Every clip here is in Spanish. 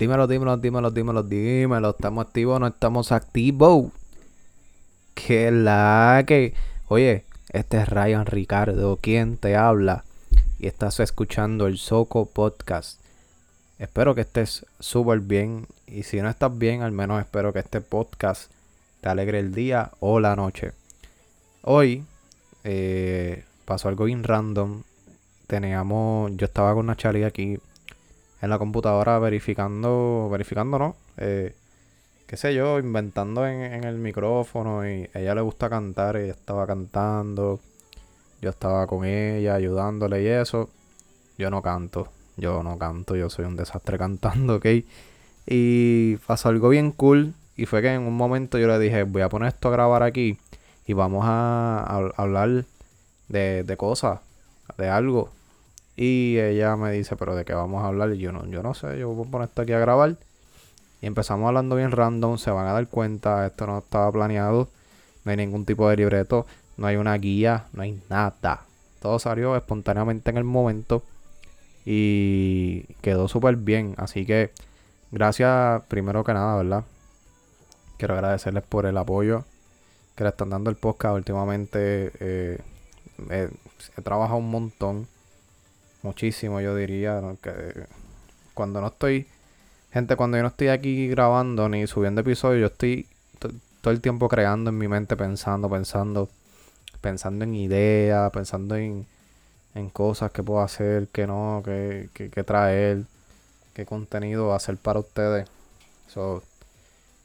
Dímelo, dímelo, dímelo, dímelo, dímelo. ¿Estamos activos o no estamos activos? Que la que. Oye, este es Ryan Ricardo, quien te habla. Y estás escuchando el Soco Podcast. Espero que estés súper bien. Y si no estás bien, al menos espero que este podcast te alegre el día o la noche. Hoy eh, pasó algo bien random. Teníamos. Yo estaba con una aquí en la computadora verificando, verificando, ¿no? Eh, qué sé yo, inventando en, el micrófono y a ella le gusta cantar, ella estaba cantando, yo estaba con ella ayudándole y eso. Yo no canto, yo no canto, yo soy un desastre cantando, ¿ok? Y pasó algo bien cool y fue que en un momento yo le dije, voy a poner esto a grabar aquí y vamos a, hablar de, de cosas, de algo. Y ella me dice, pero ¿de qué vamos a hablar? Y yo no, yo no sé, yo voy a poner esto aquí a grabar. Y empezamos hablando bien random, se van a dar cuenta, esto no estaba planeado, no hay ningún tipo de libreto, no hay una guía, no hay nada. Todo salió espontáneamente en el momento y quedó súper bien. Así que gracias primero que nada, ¿verdad? Quiero agradecerles por el apoyo que le están dando el podcast últimamente. Eh, he trabajado un montón muchísimo, yo diría. Que cuando no estoy, gente, cuando yo no estoy aquí grabando ni subiendo episodios, yo estoy todo el tiempo creando en mi mente, pensando, pensando, pensando en ideas, pensando en, en cosas que puedo hacer, que no, que, que, que traer, qué contenido hacer para ustedes. So,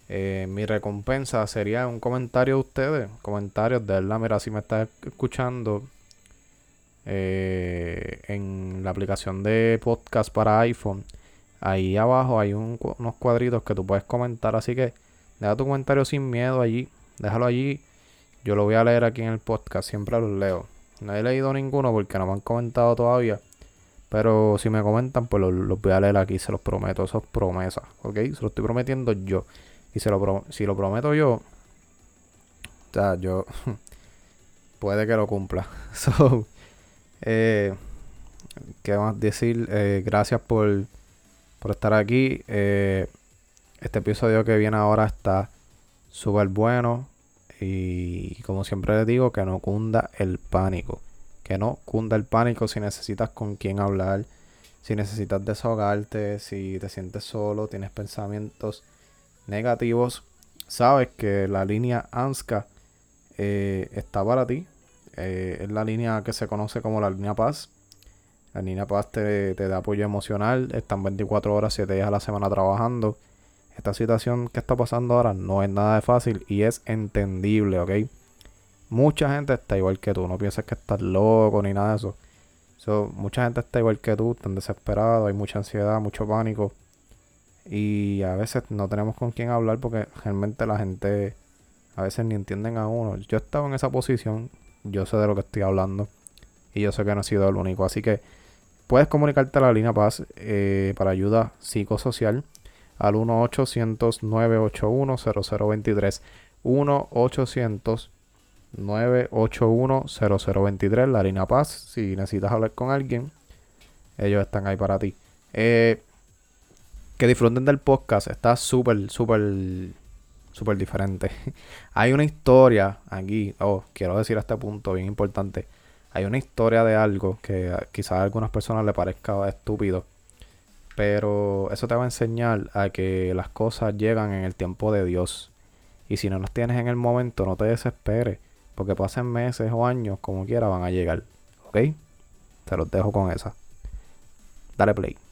eh, mi recompensa sería un comentario de ustedes, comentarios de verdad, mira, si me estás escuchando, eh, en la aplicación de podcast para iPhone, ahí abajo hay unos cuadritos que tú puedes comentar. Así que deja tu comentario sin miedo allí. Déjalo allí. Yo lo voy a leer aquí en el podcast. Siempre los leo. No he leído ninguno porque no me han comentado todavía. Pero si me comentan, pues los, voy a leer aquí. Se los prometo. Eso es promesa. ¿Ok? Se lo estoy prometiendo yo. Y se lo si lo prometo yo. O sea, yo. puede que lo cumpla. So, eh, ¿Qué más decir? Eh, gracias por, por estar aquí. Eh, este episodio que viene ahora está súper bueno. Y como siempre les digo, que no cunda el pánico. Que no cunda el pánico si necesitas con quién hablar. Si necesitas desahogarte. Si te sientes solo. Tienes pensamientos negativos. Sabes que la línea ANSCA eh, está para ti. Eh, es la línea que se conoce como la línea Paz. La línea Paz te, da apoyo emocional, están 24 horas, 7 días a la semana trabajando. Esta situación que está pasando ahora no es nada de fácil y es entendible, ¿ok? Mucha gente está igual que tú, no pienses que estás loco ni nada de eso. mucha gente está igual que tú, están desesperados, hay mucha ansiedad, mucho pánico. Y a veces no tenemos con quién hablar porque realmente la gente a veces ni entienden a uno. Yo he estado en esa posición, yo sé de lo que estoy hablando y yo sé que no he sido el único. Así que puedes comunicarte a la línea Paz eh, para ayuda psicosocial al 1-800-981-0023. 1-800-981-0023, la línea Paz. Si necesitas hablar con alguien, ellos están ahí para ti. Eh, que disfruten del podcast. Está súper, súper súper diferente. Hay una historia aquí, oh, quiero decir a este punto bien importante. Hay una historia de algo que quizás a algunas personas le parezca estúpido. Pero eso te va a enseñar a que las cosas llegan en el tiempo de Dios. Y si no las tienes en el momento, no te desesperes. Porque pasen meses o años, como quiera, van a llegar. ¿Ok? Te los dejo con esa. Dale play.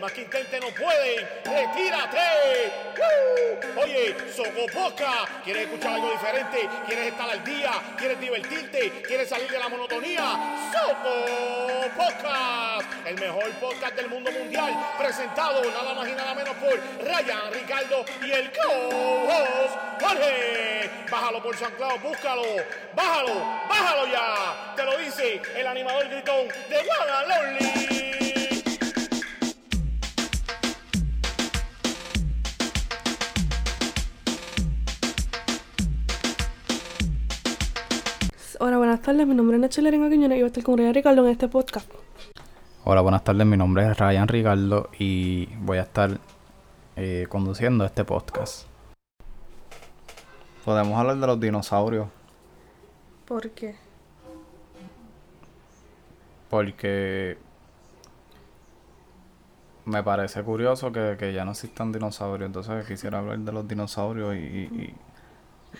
Más que intente no pueden, retírate. Oye, Soco Podcast, ¿quieres escuchar algo diferente? ¿Quieres estar al día? ¿Quieres divertirte? ¿Quieres salir de la monotonía? Soco Podcast, el mejor podcast del mundo mundial, presentado nada más y nada menos por Ryan, Ricardo y el co-host Jorge. Bájalo por San Claudio, búscalo. Bájalo, bájalo ya. Te lo dice el animador gritón de Lonely. Tardes, mi nombre es Nacho Lerenga Quiñones y voy a estar con Ryan Ricardo en este podcast. Hola, buenas tardes. Mi nombre es Ryan Ricardo y voy a estar eh, conduciendo este podcast. Podemos hablar de los dinosaurios ¿Por qué? porque me parece curioso que, que ya no existan dinosaurios. Entonces quisiera hablar de los dinosaurios y, y-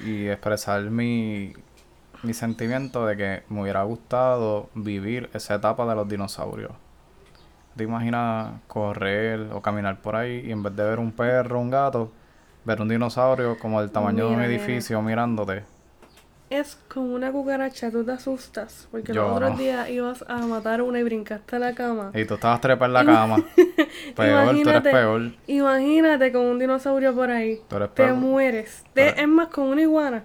y expresar mi, mi sentimiento de que me hubiera gustado vivir esa etapa de los dinosaurios. ¿Te imaginas correr o caminar por ahí y en vez de ver un perro, un gato, ver un dinosaurio como del tamaño de un edificio mirándote? Es como una cucaracha, tú te asustas. Porque Yo los otros no. días ibas a matar una y brincaste a la cama. Y tú estabas trepa en la cama. peor, tú eres Imagínate. peor. Imagínate con un dinosaurio por ahí. Tú eres Te mueres. Te- es más, con una iguana.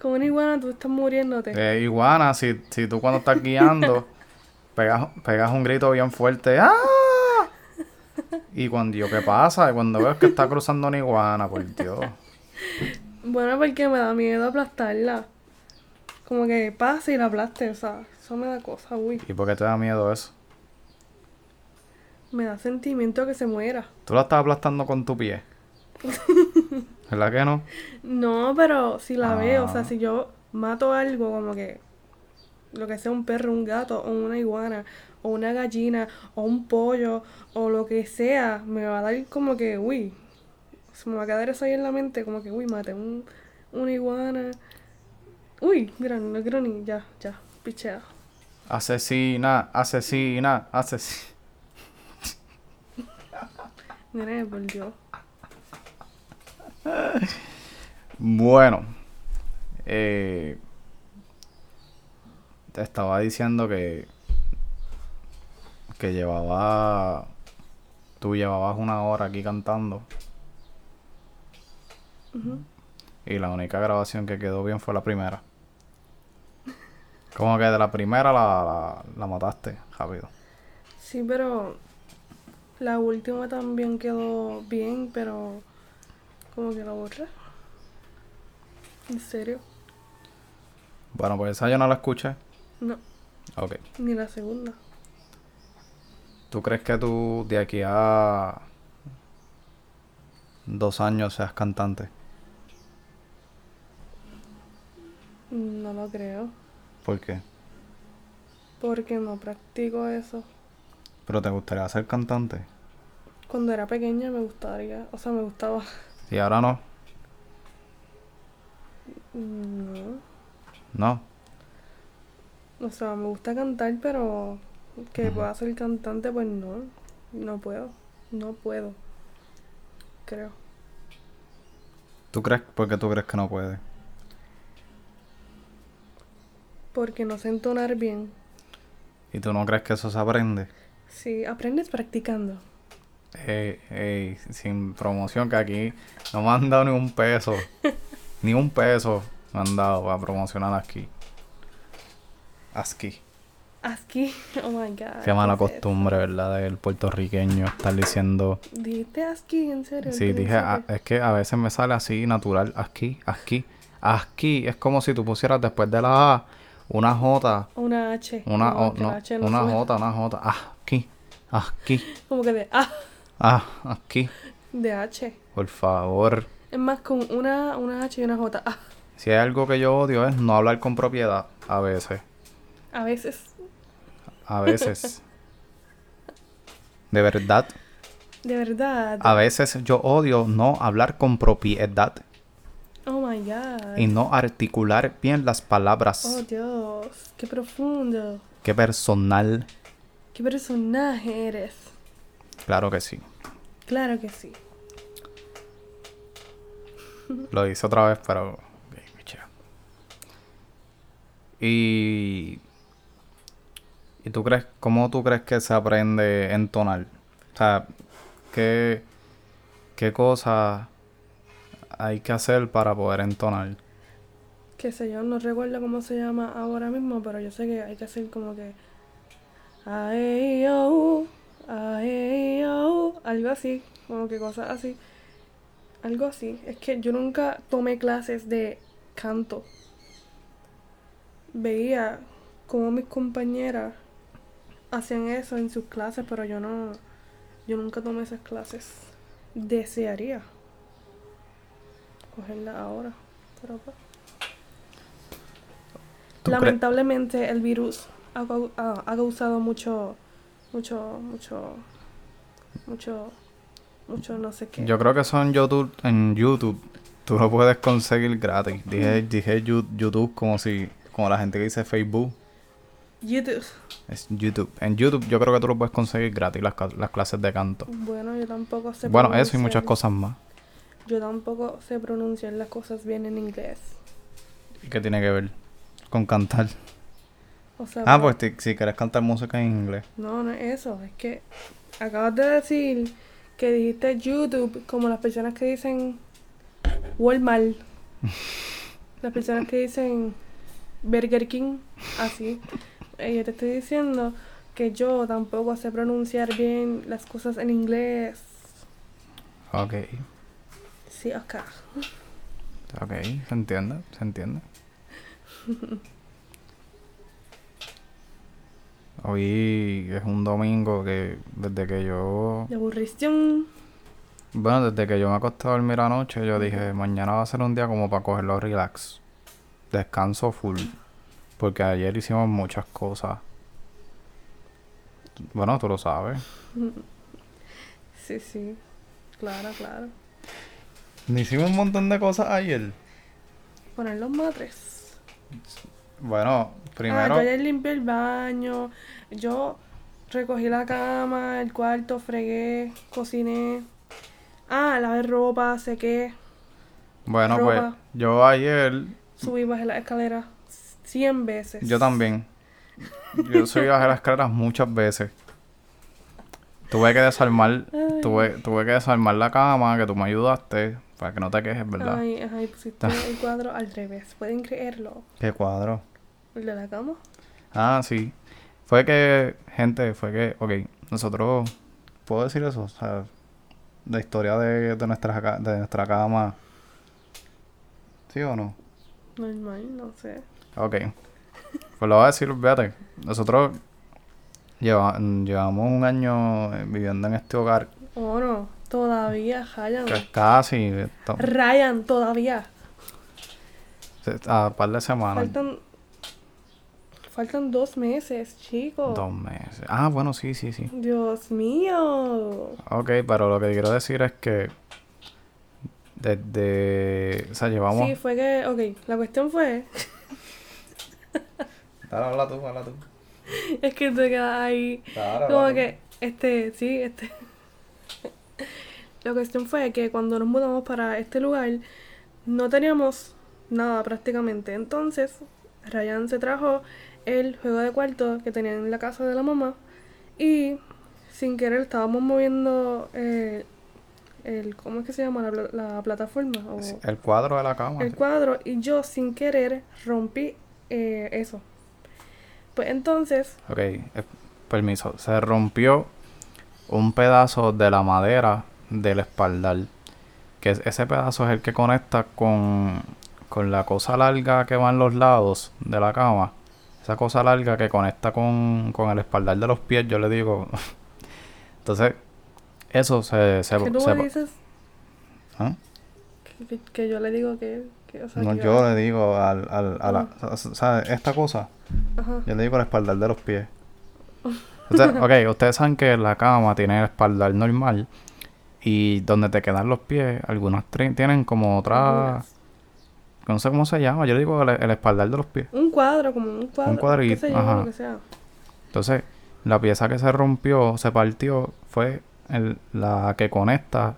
Con una iguana tú estás muriéndote. Eh, iguana, si, si tú cuando estás guiando pegas, pegas un grito bien fuerte, ¡ah! Y cuando yo, ¿qué pasa? Y cuando veo que está cruzando una iguana, por Dios. Bueno, porque me da miedo aplastarla. Como que pase y la aplaste, o sea, eso me da cosa, uy. ¿Y por qué te da miedo eso? Me da sentimiento que se muera. Tú la estás aplastando con tu pie. ¿Verdad que no? No, pero si la veo, o sea, Ah. si yo mato algo como que lo que sea un perro, un gato, o una iguana, o una gallina, o un pollo, o lo que sea, me va a dar como que, uy, se me va a quedar eso ahí en la mente, como que, uy, maté un, una iguana. Uy, mira, no quiero ni, ya, ya, pichea. Asesina, asesina, asesina. Nene, por Dios. Bueno, eh, te estaba diciendo que que llevaba tú llevabas una hora aquí cantando y la única grabación que quedó bien fue la primera. Como que de la primera la, la, la mataste rápido. Sí, pero la última también quedó bien, pero como que la borré. ¿En serio? Bueno, pues esa yo no la escuché. No, Ok. ni la segunda. ¿Tú crees que tú de aquí a dos años seas cantante? No lo creo. ¿Por qué? Porque no practico eso. ¿Pero te gustaría ser cantante? Cuando era pequeña me gustaría, o sea, me gustaba. Y ahora no. No. No. O sea, me gusta cantar, pero que pueda ser cantante, pues no. No puedo. No puedo. Creo. ¿Tú crees? ¿Por qué tú crees que no puedes? Porque no sé entonar bien. ¿Y tú no crees que eso se aprende? Sí, aprendes practicando. Ey, ey, sin promoción, que aquí no me han dado ni un peso. ni un peso me han dado para promocionar aquí. Aquí. Aquí, oh my god. Qué mala costumbre, ¿verdad? Del puertorriqueño estar diciendo... Dijiste aquí, en serio. Sí, ¿En dije, ah, es que a veces me sale así natural, aquí, aquí, aquí. Es como si tú pusieras después de la A una J, Una H. una, o- no, H no una suena. J, una J, aquí, aquí, Como que de ah, ah, aquí. de H. Por favor. Es más, con una, una H y una J. Ah, Si hay algo que yo odio es no hablar con propiedad, a veces, a veces. a veces. De verdad, De verdad. a veces yo odio no hablar con propiedad Oh my god. y no articular bien las palabras. Oh Dios. Qué profundo. Qué personal. Qué personaje eres. Claro que sí. Claro que sí. Lo hice otra vez, pero. Y. ¿Y tú crees, cómo tú crees que se aprende a entonar? O sea, ¿qué, qué cosas hay que hacer para poder entonar? Qué sé yo, no recuerdo cómo se llama ahora mismo, pero yo sé que hay que hacer como que. Ay, ay, oh, algo así, como que cosas así. Algo así. Es que yo nunca tomé clases de canto. veía cómo mis compañeras hacían eso en sus clases, pero yo no, yo nunca tomé esas clases. Desearía cogerla ahora, pero pues. ¿Tú crees- Lamentablemente el virus ha- ha causado mucho, mucho, mucho, mucho, mucho no sé qué. Yo creo que eso en YouTube, en YouTube tú lo puedes conseguir gratis. Dije, dije YouTube como si, como la gente que dice Facebook, YouTube. es YouTube. En YouTube yo creo que tú lo puedes conseguir gratis las, clases de canto. Bueno, yo tampoco sé Bueno, eso y muchas cosas más. Yo tampoco sé pronunciar las cosas bien en inglés. ¿Y qué tiene que ver con cantar? O sea, Ah, pues- si quieres cantar música en inglés. No, no es eso. Es que acabas de decir que dijiste YouTube como las personas que dicen Walmart. las personas que dicen Burger King. Así. Eh, yo te estoy diciendo que yo tampoco sé pronunciar bien las cosas en inglés. Ok, Sí, acá. ok, se entiende, se entiende. Hoy es un domingo que desde que yo De aburrición. Bueno, desde que yo me acosté a dormir anoche, yo dije, mañana va a ser un día como para cogerlo relax. Descanso full. Porque ayer hicimos muchas cosas. Bueno, tú lo sabes. Sí, sí. Claro, claro. Hicimos un montón de cosas ayer. Poner los matres. Bueno, Ah, primero... yo ayer limpié el baño, yo recogí la cama, el cuarto, fregué, cociné. Ah, lavé ropa, sequé, bueno, ropa. pues yo ayer... subí, bajé la escalera 100 veces. Yo también. Yo subí bajé las escaleras muchas veces. Tuve que desarmar... Ay. Tuve, tuve que desarmar la cama, que tú me ayudaste. Para que no te quejes, ¿verdad? Ay, ay, pusiste el cuadro al revés. ¿Pueden creerlo? ¿Qué cuadro? El de la cama. Ah, sí. Fue que, gente, fue que, ok, nosotros, ¿puedo decir eso? O sea, la historia de, de, nuestra, de nuestra cama. ¿Sí o no? Normal, no sé. Ok. Pues lo voy a decir, fíjate. Nosotros lleva- llevamos un año eh, viviendo en este hogar. Oh, no. Todavía, Ryan. Casi, Ryan, todavía. a par de semanas. Faltan. Faltan dos meses, chicos. Dos meses. Ah, bueno, sí, sí, sí. Dios mío. Ok, pero lo que quiero decir es que desde... O sea, llevamos... Sí, fue que, ok, la cuestión fue, Dale, habla tú, habla tú. es que te quedas ahí, Claro, como habla tú. que, este, sí, este. La cuestión fue que cuando nos mudamos para este lugar, no teníamos nada prácticamente. Entonces, Ryan se trajo el juego de cuarto que tenía en la casa de la mamá y sin querer estábamos moviendo eh, el, ¿cómo es que se llama? La, pla- la plataforma. O, El cuadro de la cama. el cuadro y yo sin querer rompí eh, eso. Pues entonces, Ok, eh, permiso. Se rompió un pedazo de la madera del espaldar. Que es- ese pedazo es el que conecta con, con la cosa larga que va en los lados de la cama. Esa cosa larga que conecta con, con el espaldar de los pies, yo le digo. Entonces, eso se... se, ¿qué tú se- me dices? ¿Ah? Que, yo le digo que... que, o sea, No, que yo le digo al, al, a la, Ah. o sea, esta cosa, Ajá. yo le digo el espaldar de los pies. Usted- ok, ustedes saben que la cama tiene el espaldar normal y donde te quedan los pies, algunas tienen como otra, Algunas. No sé cómo se llama, yo le digo el, el espaldar de los pies. Un cuadro, como un cuadro. cuadrito, yo, ajá. lo que sea. Entonces, la pieza que se rompió, se partió, fue el- la que conecta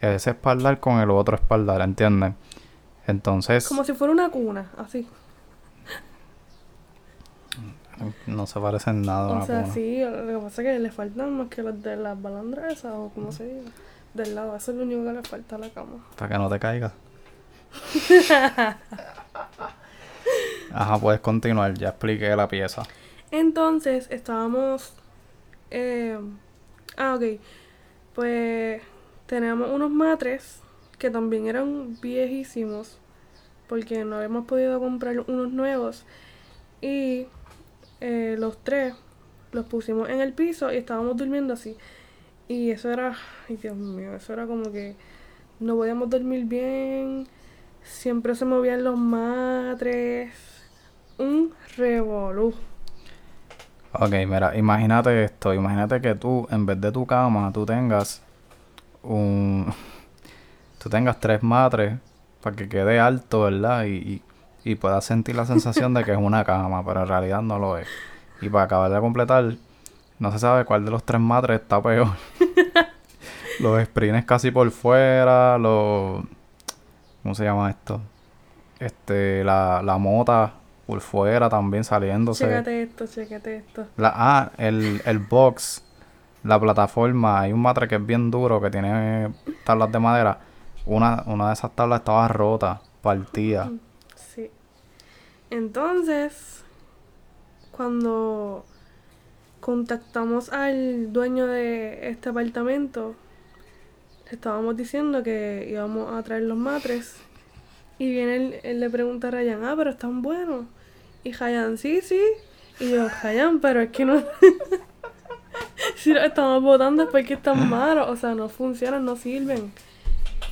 ese espaldar con el otro espaldar, ¿entienden? Entonces, Como si fuera una cuna, así. no se parece en nada a O una sea, cuna. sí, lo que pasa es que le faltan más que los de las balandras esas, o como se diga. Del lado, eso es lo único que le falta a la cama. Para que no te caigas. Ajá, puedes continuar, ya expliqué la pieza. Entonces, estábamos... eh, ah, ok. Pues teníamos unos matres que también eran viejísimos porque no habíamos podido comprar unos nuevos. Y eh, los tres los pusimos en el piso y estábamos durmiendo así. Y eso era, ay Dios mío, eso era como que no podíamos dormir bien. Siempre se movían los matres. Un revolú. Ok, mira, imagínate esto. Imagínate que tú, en vez de tu cama, tú tengas un... Tú tengas tres matres para que quede alto, ¿verdad? Y, y, y puedas sentir la sensación de que es una cama, pero en realidad no lo es. Y para acabar de completar, no se sabe cuál de los tres matres está peor. los sprints casi por fuera, los... ¿Cómo se llama esto? Este, la, la mota por fuera también saliéndose. Chécate esto, chécate esto. La, ah, el, el box, la plataforma, hay un matre que es bien duro, que tiene tablas de madera. Una, una de esas tablas estaba rota, partida. Sí. Entonces, cuando contactamos al dueño de este apartamento, estábamos diciendo que íbamos a traer los matres. Y viene él, él le pregunta a Ryan, ah, pero están buenos. Y Ryan, sí, sí. Y yo, Ryan, pero es que no. si los estamos botando es porque están malos. O sea, no funcionan, no sirven.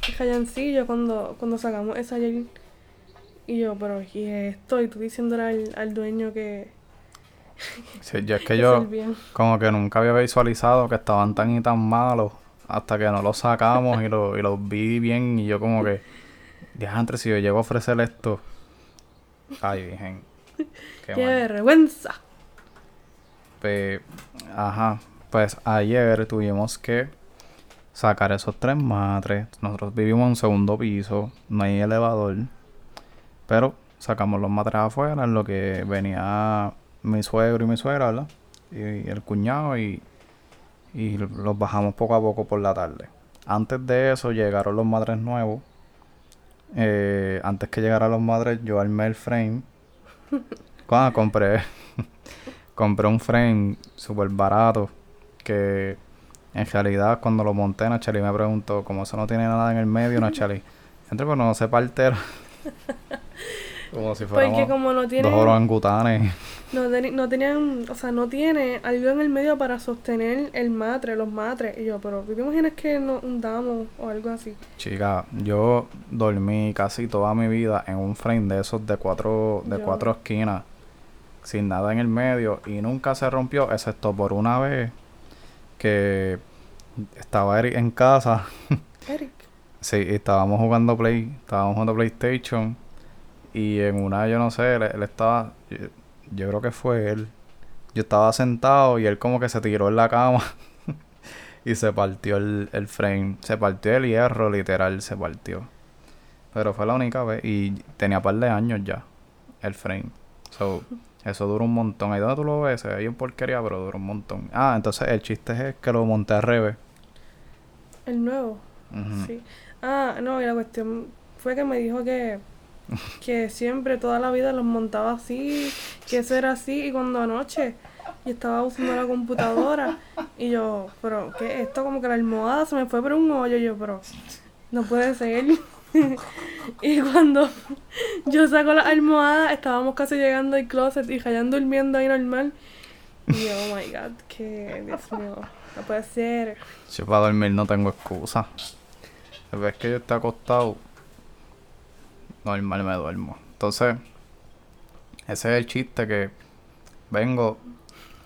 Y Ryan, sí, yo cuando, cuando sacamos esa ayer. Y yo, pero ¿y esto? Y tú diciéndole al, al dueño que. Sí, yo es que que yo servían. como que nunca había visualizado que estaban tan y tan malos hasta que no los sacamos y, lo, y los vi bien y yo como que, diantre, si yo llego a ofrecer esto, ay, virgen, qué ¡Qué mal. vergüenza! Pe- ajá, pues ayer tuvimos que sacar esos tres matres. Nosotros vivimos en un segundo piso, no hay elevador. Pero sacamos los matres afuera, en lo que venía mi suegro y mi suegra, ¿verdad? Y, y el cuñado y, y los bajamos poco a poco por la tarde. Antes de eso llegaron los matres nuevos. Eh, antes que llegaran los matres, yo armé el frame. Cuando compré compré un frame súper barato que en realidad cuando lo monté Nachali me preguntó como eso no tiene nada en el medio Nachali entre pero no se partero como si Porque fuéramos como no dos tiene, orangutanes no, no tenían, o sea, no tiene algo en el medio para sostener el matre, los matres. Y yo, pero ¿tú te imaginas que nos hundamos o algo así? chica yo dormí casi toda mi vida en un frame de esos de cuatro de Yo- cuatro esquinas sin nada en el medio y nunca se rompió excepto por una vez que estaba Eric en casa Eric. Sí, estábamos jugando Play, estábamos jugando PlayStation y en una, yo no sé, él, él estaba, yo, yo creo que fue él. Yo estaba sentado y él como que se tiró en la cama y se partió el, el frame, se partió el hierro, literal, se partió. Pero fue la única vez y tenía par de años ya el frame. So, eso dura un montón. Ahí donde tú lo ves, se ve bien porquería, pero dura un montón. Ah, entonces el chiste es que lo monté al revés. El nuevo. Sí. Ah, no, y la cuestión fue que me dijo que, que siempre, toda la vida los montaba así, que eso era así, y cuando anoche yo estaba usando la computadora, y yo, pero, ¿qué es esto? Como que la almohada se me fue por un hoyo, yo, pero, no puede ser. y cuando yo saco la almohada, estábamos casi llegando al closet y Hayan durmiendo ahí normal. Y yo, oh my god, que, Dios mío, no puede ser. Yo para dormir no tengo excusa. La vez que yo esté acostado, normal me duermo. Entonces, ese es el chiste que vengo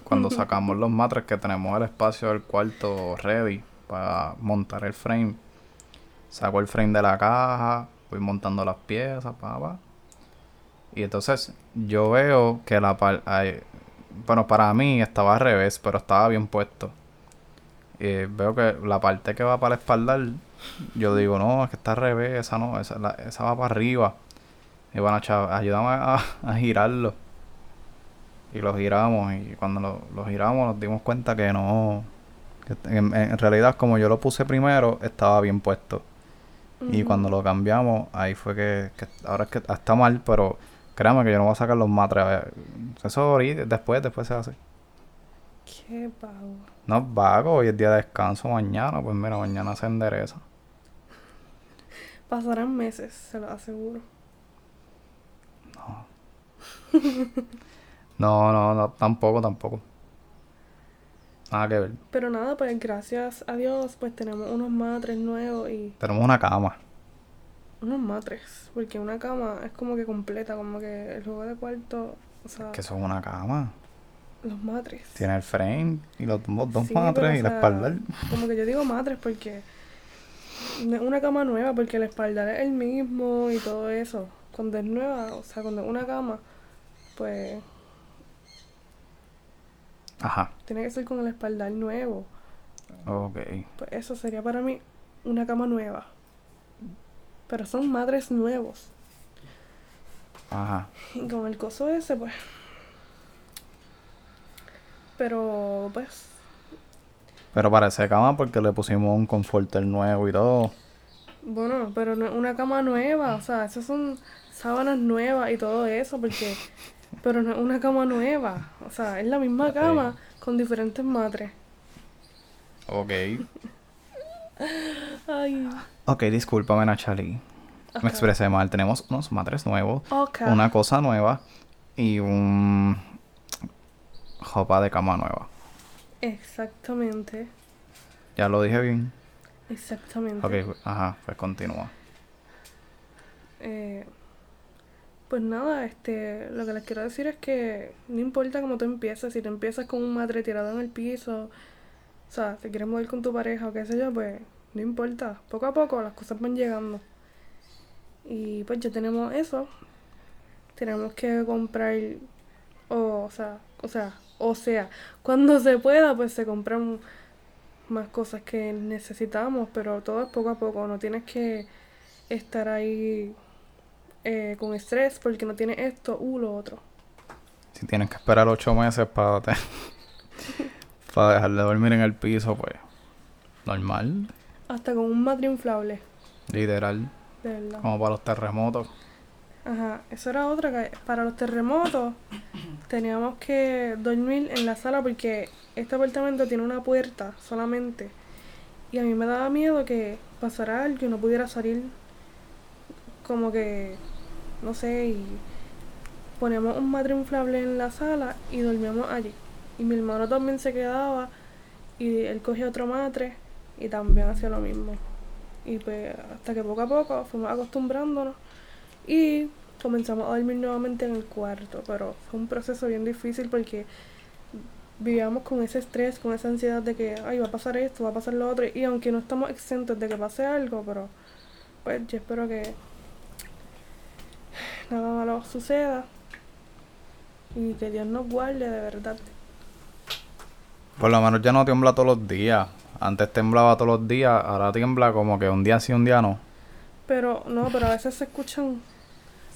cuando sacamos los matres que tenemos el espacio del cuarto ready para montar el frame. Saco el frame de la caja, voy montando las piezas, pa, pa. Y entonces yo veo que la par ay, bueno, para mí estaba al revés, pero estaba bien puesto. Y veo que la parte que va para el espaldar, yo digo, no, es que está al revés, esa no, esa, la- esa va para arriba. Y bueno, chaval, ayúdame a, a girarlo. Y lo giramos, y cuando lo, lo giramos nos dimos cuenta que no. que en, en realidad, como yo lo puse primero, estaba bien puesto. Y cuando lo cambiamos, ahí fue que, que ahora es que está mal, pero créame que yo no voy a sacar los matres. eh, Eso ahorita, después, después se hace. Qué vago. No es vago, hoy es día de descanso mañana, pues mira, mañana se endereza. Pasarán meses, se lo aseguro. No, no, no, tampoco, tampoco. Nada que ver. Pero nada, pues gracias a Dios, pues tenemos unos matres nuevos y Tenemos una cama. unos matres. Porque una cama es como que completa, como que el juego de cuarto, o sea, Que son una cama. los matres. Tiene el frame y los dos, dos Sí, matres pero, y la espalda. Como que yo digo matres porque una cama nueva, porque el espaldar es el mismo y todo eso. Cuando es nueva, o sea, cuando es una cama, pues Ajá. tiene que ser con el espaldar nuevo. Ok. Pues eso sería para mí una cama nueva. Pero son madres nuevos. Ajá. Y con el coso ese, pues. Pero, pues, Pero parece cama porque le pusimos un conforter nuevo y todo. bueno, pero no es una cama nueva. O sea, esas son sábanas nuevas y todo eso, porque. Pero no es una cama nueva. O sea, es la misma cama con diferentes matres. Ok. Ay. Ok, discúlpame, Nachali. Me expresé mal. Tenemos unos matres nuevos, una cosa nueva y un jopa de cama nueva. Exactamente. Ya lo dije bien. Exactamente. Ok, ajá, pues continúa. Eh, pues nada, este, lo que les quiero decir es que no importa cómo tú empieces, si tú empiezas con un madre tirado en el piso, o sea, si quieres mover con tu pareja o qué sé yo, pues no importa, poco a poco las cosas van llegando. Y pues ya tenemos eso, tenemos que comprar, o, o sea, o sea, o sea, cuando se pueda, pues se compran más cosas que necesitamos, pero todo es poco a poco, no tienes que estar ahí eh, con estrés porque no tienes esto u lo otro. Si tienes que esperar ocho meses para, te- para dejar de dormir en el piso, pues normal, Hasta con un matre inflable, literal, de verdad. como para los terremotos. Ajá, eso era otra que para los terremotos teníamos que dormir en la sala porque este apartamento tiene una puerta solamente. Y a mí me daba miedo que pasara algo y no pudiera salir como que, no sé, y poníamos un matre inflable en la sala y dormíamos allí. Y mi hermano también se quedaba y él cogía otro matre y también hacía lo mismo. Y pues hasta que poco a poco fuimos acostumbrándonos y comenzamos a dormir nuevamente en el cuarto, pero fue un proceso bien difícil porque vivíamos con ese estrés, con esa ansiedad de que, ay, va a pasar esto, va a pasar lo otro, y aunque no estamos exentos de que pase algo, pero pues yo espero que nada malo suceda y que Dios nos guarde de verdad. Por lo menos ya no tiembla todos los días. Antes temblaba todos los días, ahora tiembla como que un día sí, un día no. Pero no, pero a veces se escuchan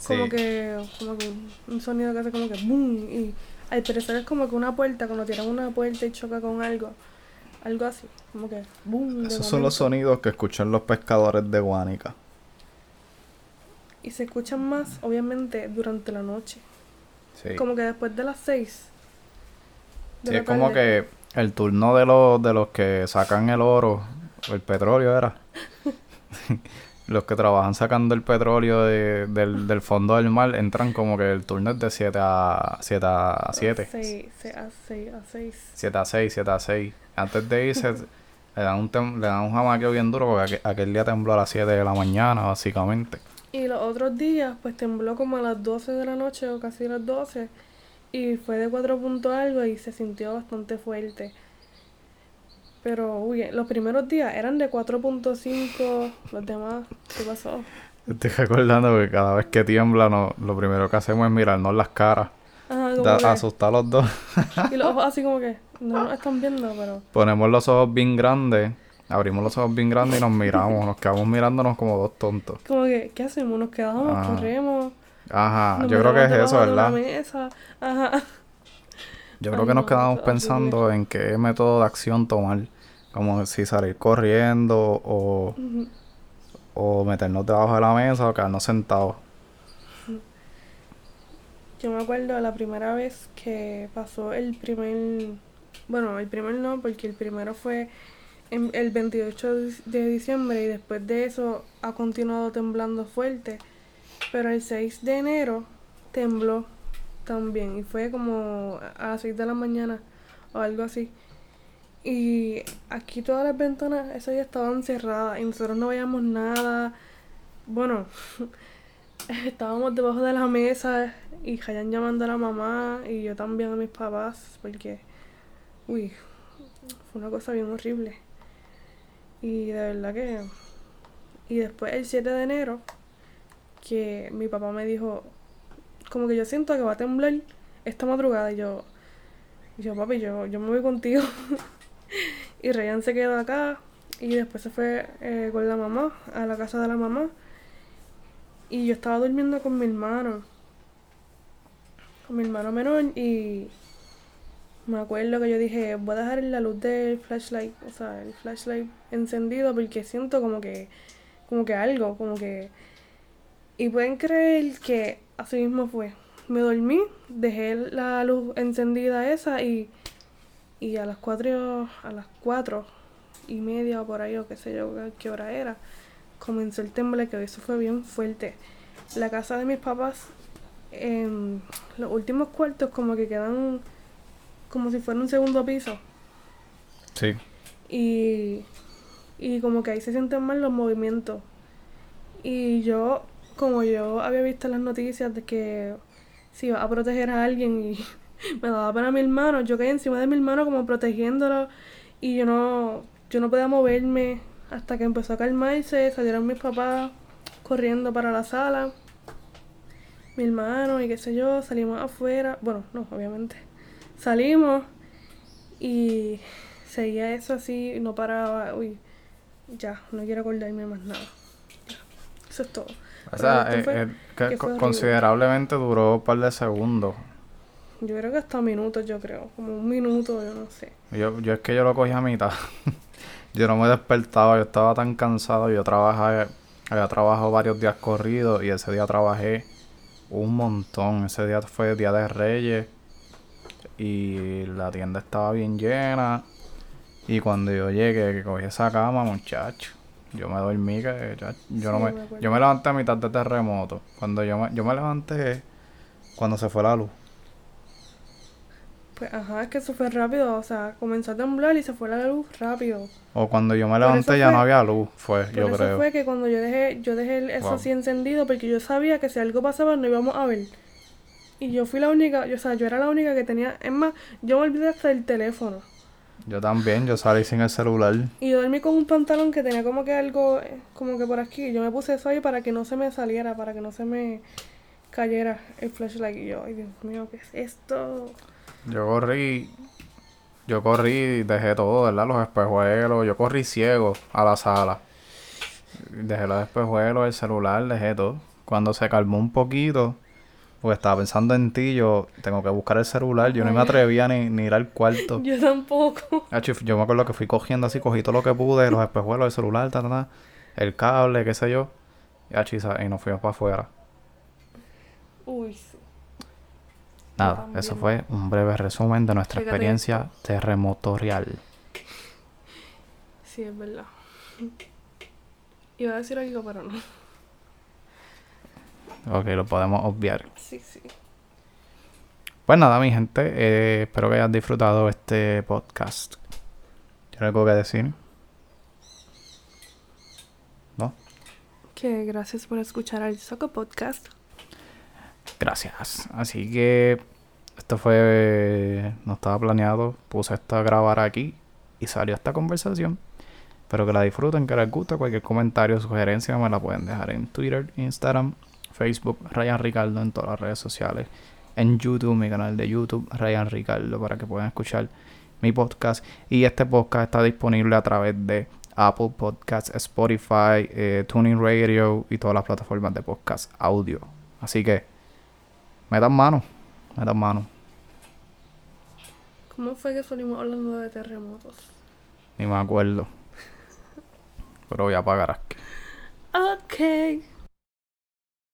como Sí. que como que un- un sonido que hace como que boom y al parecer es como que una puerta cuando tiran una puerta y choca con algo algo así como que boom Esos son los sonidos que escuchan los pescadores de Guánica. y se escuchan más obviamente durante la noche Sí. como que después de las seis de Sí, la es como que el turno de los, de los que sacan el oro, el petróleo era. los que trabajan sacando el petróleo de- del, del fondo del mar entran como que el turno es de 7 a 7 a 7. Seis, se- a seis a seis 7 a 6, 7 a 6. Antes de irse le dan un tem- le dan un jamaqueo bien duro porque aquel, aquel día tembló a las 7 de la mañana básicamente. y los otros días pues tembló como a las 12 de la noche o casi las 12 y fue de 4 puntos algo y se sintió bastante fuerte. Pero, uy, los primeros días eran de 4.5, los demás, ¿qué pasó? Estoy recordando que cada vez que tiembla no, lo primero que hacemos es mirarnos las caras. Ajá, Da- que- asustar a los dos. y los ojos así como que no nos están viendo, pero Ponemos los ojos bien grandes, abrimos los ojos bien grandes y nos miramos, nos quedamos mirándonos como dos tontos. como que, ¿qué hacemos? Nos quedamos, corremos. Ajá, nos yo creo que es eso, ¿verdad? mesa. Ajá. Yo Ay, creo que nos no, quedamos pensando en qué método de acción tomar. Como si salir corriendo o, o meternos debajo de la mesa o quedarnos sentados. Yo me acuerdo la primera vez que pasó el primer, bueno, el primer no, porque el primero fue en- el 28 de- de diciembre y después de eso ha continuado temblando fuerte, pero el 6 de enero tembló también. Y fue como a las 6 de la mañana o algo así. Y aquí todas las ventanas ese estaban cerradas y nosotros no veíamos nada. Bueno, estábamos debajo de la mesa y Hayan llamando a la mamá y yo también a mis papás porque, uy, fue una cosa bien horrible. Y de verdad que... Y después el 7 de enero, que mi papá me dijo, como que yo siento que va a temblar esta madrugada y yo, y yo papi, yo, yo me voy contigo. y Ryan se quedó acá y después se fue eh, con la mamá, a la casa de la mamá. Y yo estaba durmiendo con mi hermano, con mi hermano menor y me acuerdo que yo dije, voy a dejar la luz del flashlight, o sea, el flashlight encendido porque siento como que, como que algo, como que... Y pueden creer que así mismo fue. Me dormí, dejé la luz encendida esa y, y a las cuatro, a las cuatro y media o por ahí o qué sé yo qué hora era, comenzó el temblor que eso fue bien fuerte. La casa de mis papás, en los últimos cuartos como que quedan como si fuera un segundo piso. Sí. Y, y como que ahí se sienten mal los movimientos. Y yo, como yo había visto las noticias de que si iba a proteger a alguien y me daba pena a mi hermano, yo caí encima de mi hermano como protegiéndolo y yo no, yo no podía moverme hasta que empezó a calmarse, salieron mis papás corriendo para la sala, mi hermano y qué sé yo, salimos afuera, bueno, no, obviamente, salimos y seguía eso así, no paraba, uy, ya, no quiero acordarme más nada. Ya, Eso es todo. O sea, eh, fue- eh, que que considerablemente duró un par de segundos. Yo creo que hasta minutos, yo creo, como un minuto, yo no sé. Yo, yo es que yo lo cogí a mitad. yo no me despertaba, yo estaba tan cansado. Yo trabajaba, había trabajado varios días corridos y ese día trabajé un montón. Ese día fue Día de Reyes y la tienda estaba bien llena. Y cuando yo llegué, que cogí esa cama, muchacho, yo me dormí que ya- yo no me, me yo me levanté a mitad de terremoto. Cuando yo me, yo me levanté cuando se fue la luz. Pues ajá, es que eso fue rápido, o sea, comenzó a temblar y se fue la luz rápido. O cuando yo me levanté ya no había luz, fue, Por yo eso creo. fue que cuando yo dejé, yo dejé eso Wow. así encendido porque yo sabía que si algo pasaba no íbamos a ver. Y yo fui la única, yo, o sea, yo era la única que tenía, es más, yo me olvidé hasta el teléfono. Yo también, yo salí sin el celular. Y yo dormí con un pantalón que tenía como que algo, como que por aquí. Yo me puse eso ahí para que no se me saliera, para que no se me cayera el flashlight. Y yo, ay Dios mío, ¿qué es esto? Yo corrí, yo corrí, dejé todo, ¿verdad? Los espejuelos, yo corrí ciego a la sala. Dejé los espejuelos, el celular, dejé todo. Cuando se calmó un poquito, porque estaba pensando en ti, yo tengo que buscar el celular. Yo no me atrevía ni, ni ir al cuarto. Yo tampoco. Yo me acuerdo que fui cogiendo así, cogí todo lo que pude, los espejuelos, el celular, ta, ta, ta, el cable, qué sé yo. Y, nos fuimos para afuera. Uy, sí. Nada, eso fue un breve resumen de nuestra Fíjate experiencia terremotorial. Sí, es verdad. Iba a decir algo, pero no. Ok, lo podemos obviar. Sí, sí. Pues nada, mi gente, eh, espero que hayan disfrutado este podcast. ¿Tienes algo que decir? ¿No? Que gracias por escuchar al Soco Podcast. Gracias. Así que esto fue... No estaba planeado. Puse esto a grabar aquí y salió esta conversación. Espero que la disfruten, que les guste. Cualquier comentario o sugerencia me la pueden dejar en Twitter, Instagram, Facebook, Ryan Ricardo en todas las redes sociales. En YouTube, mi canal de YouTube, Ryan Ricardo, para que puedan escuchar mi podcast. Y este podcast está disponible a través de Apple Podcasts, Spotify, eh, Tuning Radio y todas las plataformas de podcast audio. Así que metan mano, metan mano. ¿Cómo fue que salimos hablando de terremotos? Ni me acuerdo. Pero voy a apagar aquí. Ok.